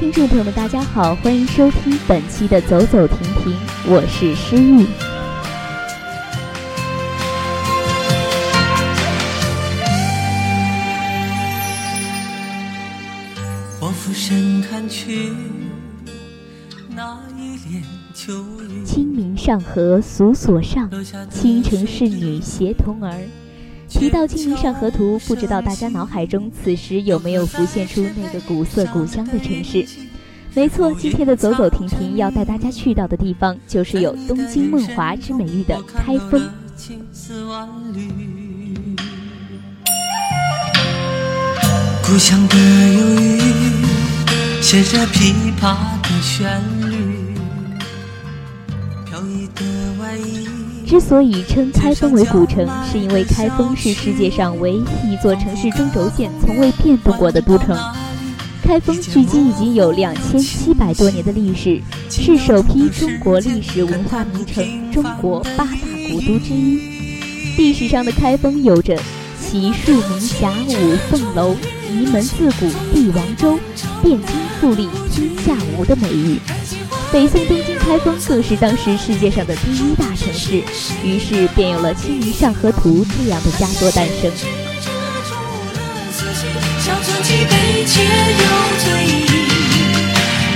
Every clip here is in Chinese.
听众朋友们，大家好，欢迎收听本期的《走走停停》，我是诗玉。我俯身看去，那一帘秋雨。清明上河俗所上，倾城仕女携童儿。提到《清明上河图》，不知道大家脑海中此时有没有浮现出那个古色古香的城市？没错，今天的走走停停要带大家去到的地方，就是有东京梦华之美誉的开封。故乡的忧郁，写着琵琶的旋律，之所以称开封为古城，是因为开封是世界上唯一一座城市中轴线从未变动过的都城。开封距今已经有两千七百多年的历史，是首批中国历史文化名城、中国八大古都之一。历史上的开封有着“奇树名峡五凤楼，移门自古帝王州，汴京富丽天下无”的美誉。北宋东京开封更是当时世界上的第一大城市，于是便有了《清明上河图》这样的佳作诞生。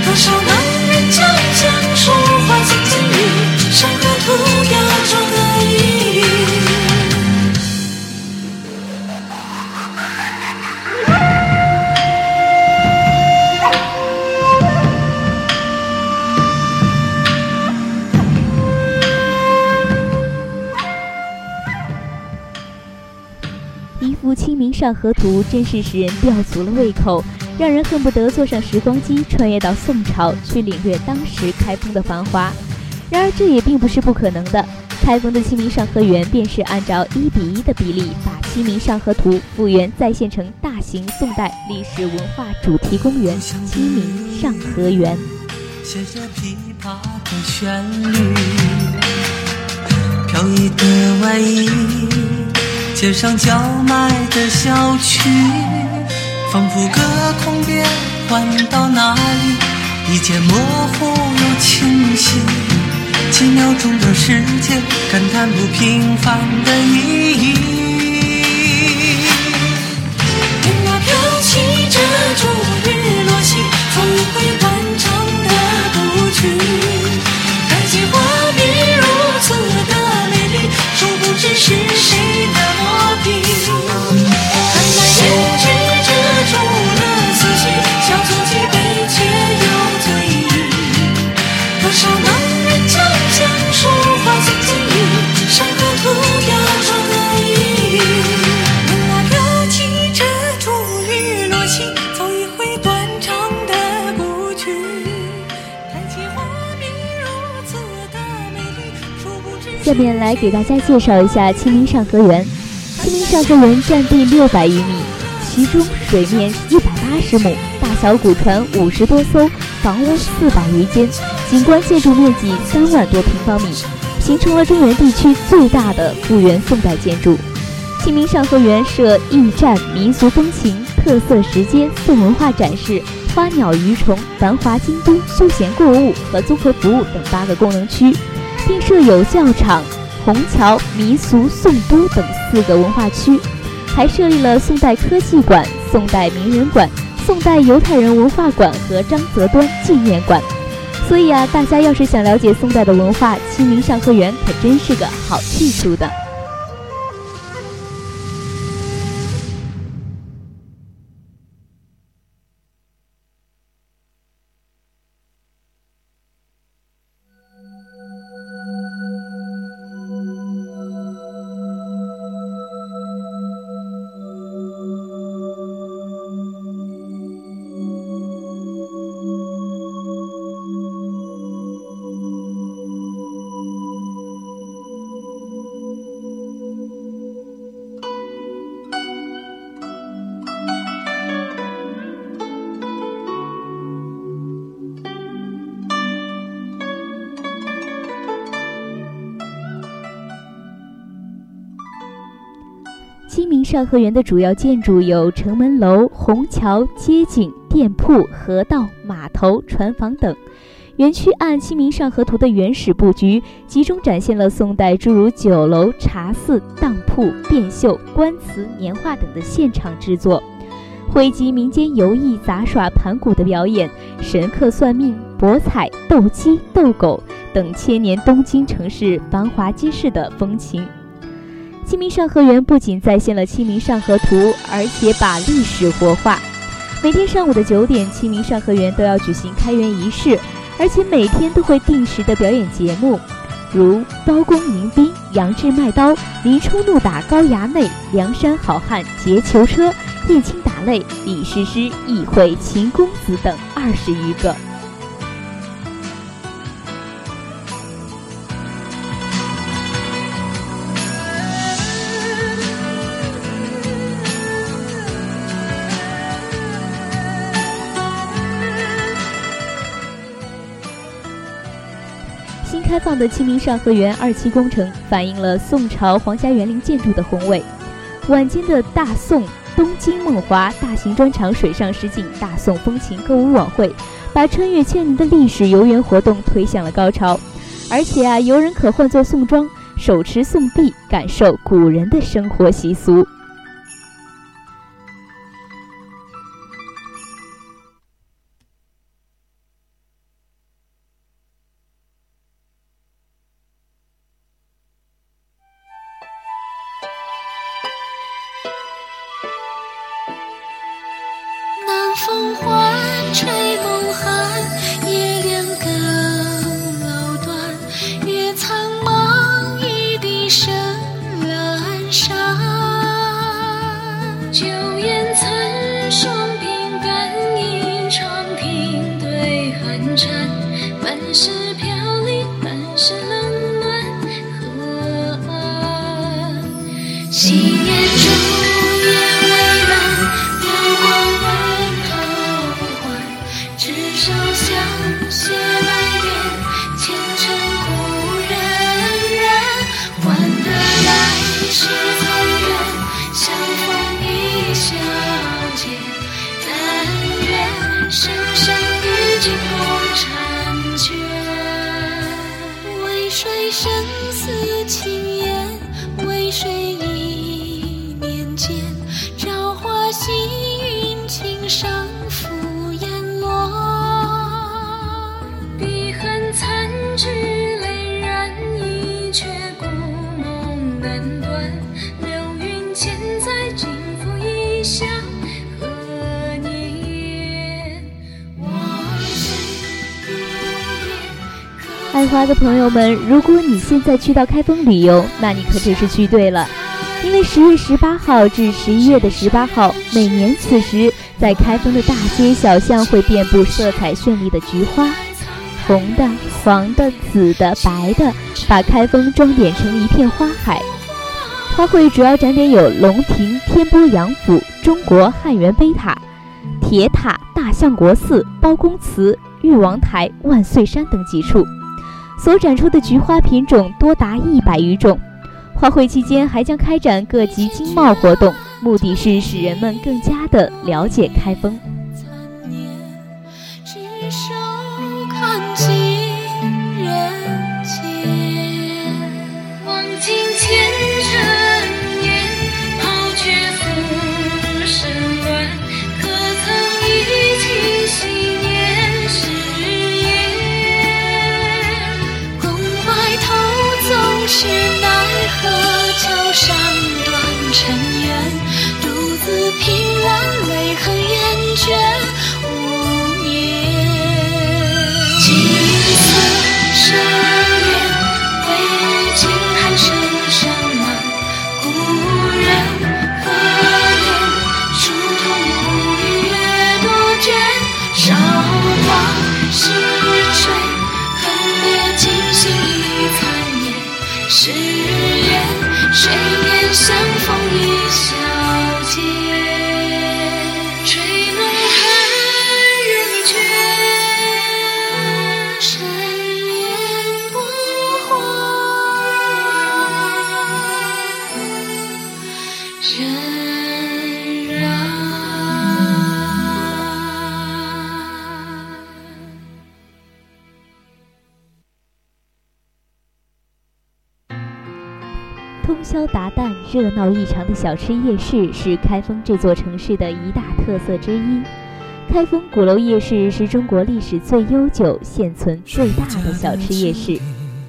多少男人将相书画进金玉，上河图》真是使人吊足了胃口，让人恨不得坐上时光机，穿越到宋朝，去领略当时开封的繁华。然而这也并不是不可能的，开封的清明上河园便是按照一比一的比例，把《清明上河图》复原再现成大型宋代历史文化主题公园——清明上河园。写着琵琶的旋律，飘逸的外衣。街上叫卖的小曲，仿佛隔空变换到哪里，一切模糊又清晰。几秒钟的时间，感叹不平凡的意义。下面来给大家介绍一下清明上河园。清明上河园占地六百余米，其中水面一百八十亩，大小古船五十多艘，房屋四百余间，景观建筑面积三万多平方米，形成了中原地区最大的复原宋代建筑。清明上河园设驿站、民俗风情、特色石阶、宋文化展示、花鸟鱼虫、繁华京都、休闲购物和综合服务等八个功能区。并设有教场、虹桥、民俗、宋都等四个文化区，还设立了宋代科技馆、宋代名人馆、宋代犹太人文化馆和张择端纪念馆。所以啊，大家要是想了解宋代的文化，清明上河园可真是个好去处的。清明上河园的主要建筑有城门楼、虹桥、街景、店铺、河道、码头、船房等。园区按《清明上河图》的原始布局，集中展现了宋代诸如酒楼、茶肆、当铺、变绣、官瓷、年画等的现场制作，汇集民间游艺、杂耍、盘古的表演、神客算命、博彩、斗鸡、斗狗等千年东京城市繁华街市的风情。清明上河园不仅再现了《清明上河图》，而且把历史活化。每天上午的九点，清明上河园都要举行开园仪式，而且每天都会定时的表演节目，如刀工迎宾、杨志卖刀、林冲怒打高衙内、梁山好汉劫囚车、燕青打擂、李师师意会秦公子等二十余个。开放的清明上河园二期工程反映了宋朝皇家园林建筑的宏伟。晚间的大宋东京梦华大型专场水上实景大宋风情歌舞晚会，把穿越千年的历史游园活动推向了高潮。而且啊，游人可换作宋装，手持宋币，感受古人的生活习俗。纪念。可爱花的朋友们，如果你现在去到开封旅游，那你可真是去对了。因为十月十八号至十一月的十八号，每年此时在开封的大街小巷会遍布色彩绚丽的菊花，红的、黄的、紫的、白的，把开封装点成一片花海。花卉主要展点有龙亭、天波杨府、中国汉源碑塔、铁塔、大相国寺、包公祠、玉王台、万岁山等几处。所展出的菊花品种多达一百余种。花卉期间还将开展各级经贸活动，目的是使人们更加的了解开封。通宵达旦、热闹异常的小吃夜市是开封这座城市的一大特色之一。开封鼓楼夜市是中国历史最悠久、现存最大的小吃夜市。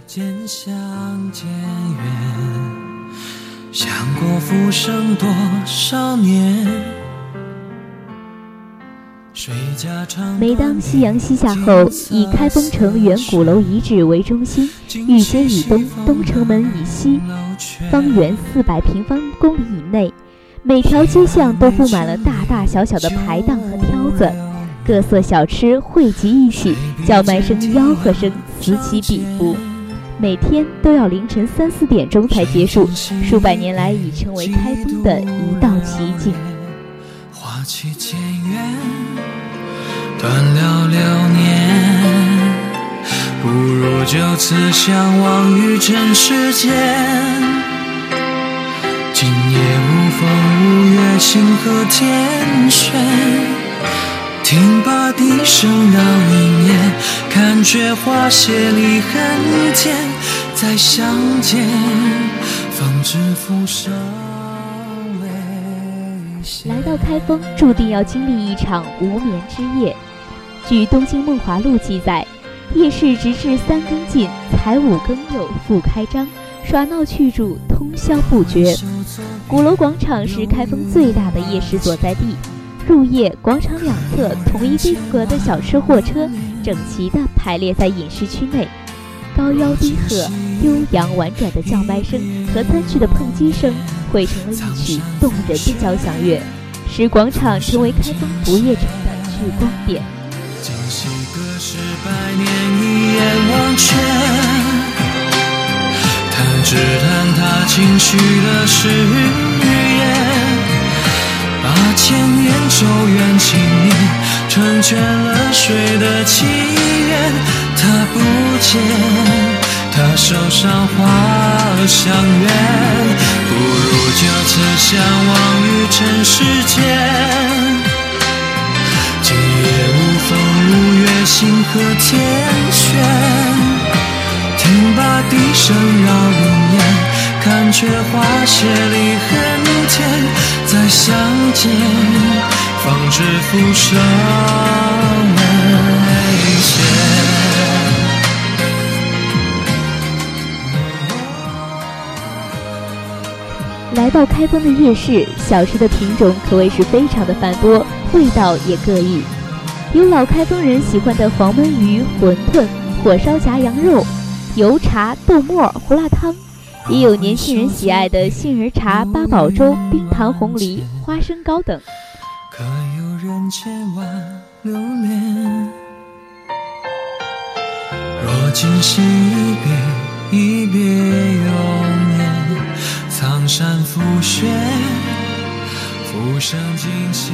渐行渐远，想过浮生多少年。每当夕阳西下后，以开封城原鼓楼遗址为中心，御街以东、东城门以西，方圆四百平方公里以内，每条街巷都布满了大大小小的排档和挑子，各色小吃汇集一起，叫卖声、吆喝声此起彼伏。每天都要凌晨三四点钟才结束，数百年来已成为开封的一道奇景。花期渐远，断了流年，不如就此相忘于尘世间。今夜无风无月，星河天悬。听罢笛声绕云烟，看却花谢离恨天。再相见，方知浮生未歇。来到开封，注定要经历一场无眠之夜。据《东京梦华录》记载，夜市直至三更尽，才五更又复开张，耍闹去处通宵不绝。鼓楼广场是开封最大的夜市所在地。入夜，广场两侧同一规格的小吃货车整齐地排列在饮食区内，高吆低喝、悠扬婉转的叫卖声和餐具的碰击声汇成了一曲动人的交响乐，使广场成为开封不夜城的聚光点。今夕隔世百年，一眼忘却。弹只弹他轻许的誓言。八千年咒怨情念，成全了谁的祈愿？他不见，他手上花香远，不如就此相忘于尘世间。月，星河天悬。听罢笛声绕云烟，看却花谢离恨天。再相见，方知浮生未歇。来到开封的夜市，小吃的品种可谓是非常的繁多，味道也各异。有老开封人喜欢的黄焖鱼、馄饨、火烧夹羊肉、油茶、豆沫、胡辣汤，也有年轻人喜爱的杏仁茶、八宝粥、冰糖红梨、花生糕等。可有人千万留恋？若今夕一别，一别永年，苍山覆雪，浮生尽歇。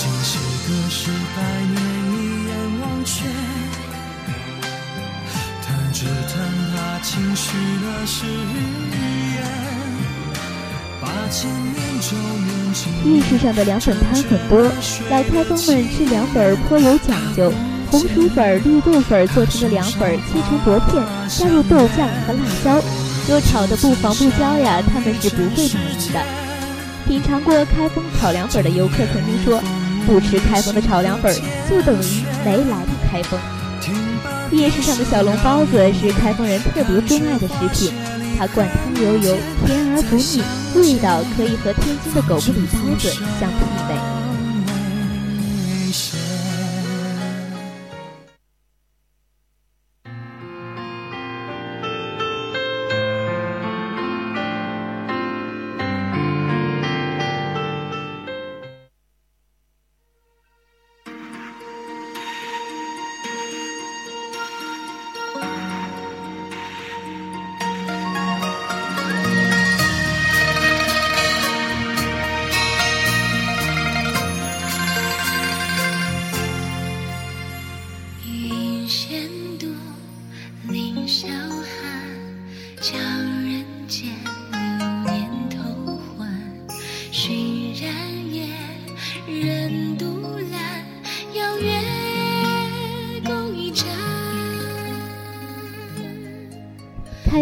今夕隔世百年，一眼忘却。弹指弹他轻许的誓言。八千年咒怨情夜市上的凉粉摊很多，老开封们吃凉粉颇有讲究。红薯粉、绿豆粉做成的凉粉切成薄片，加入豆酱和辣椒，若炒的不黄不焦呀，他们是不会满意的。品尝过开封炒凉粉的游客曾经说，不吃开封的炒凉粉，就等于没来到开封。夜市上的小笼包子是开封人特别钟爱的食品，它灌汤油油，甜而不腻，味道可以和天津的狗不理包子相媲美。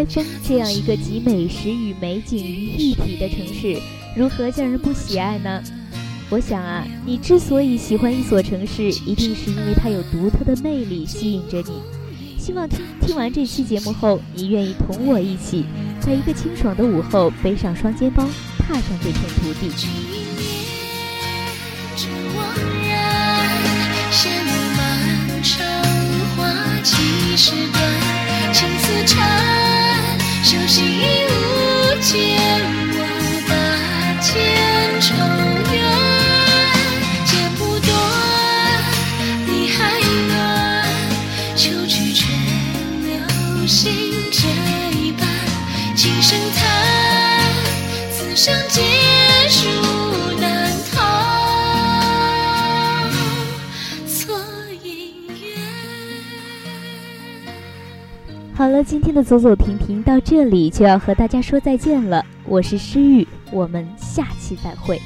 未歇。开封这样一个集美食与美景于一体的城市，如何叫人不喜爱呢？我想啊，你之所以喜欢一所城市，一定是因为它有独特的魅力吸引着你。希望听听完这期节目后，你愿意同我一起，在一个清爽的午后，背上双肩包，踏上这片土地。手心一舞，剑我拔剑仇怨，剪不断，理还乱，秋去却留心这一半，轻声叹，此生皆输。好了，今天的走走停停到这里就要和大家说再见了。我是诗雨，我们下期再会。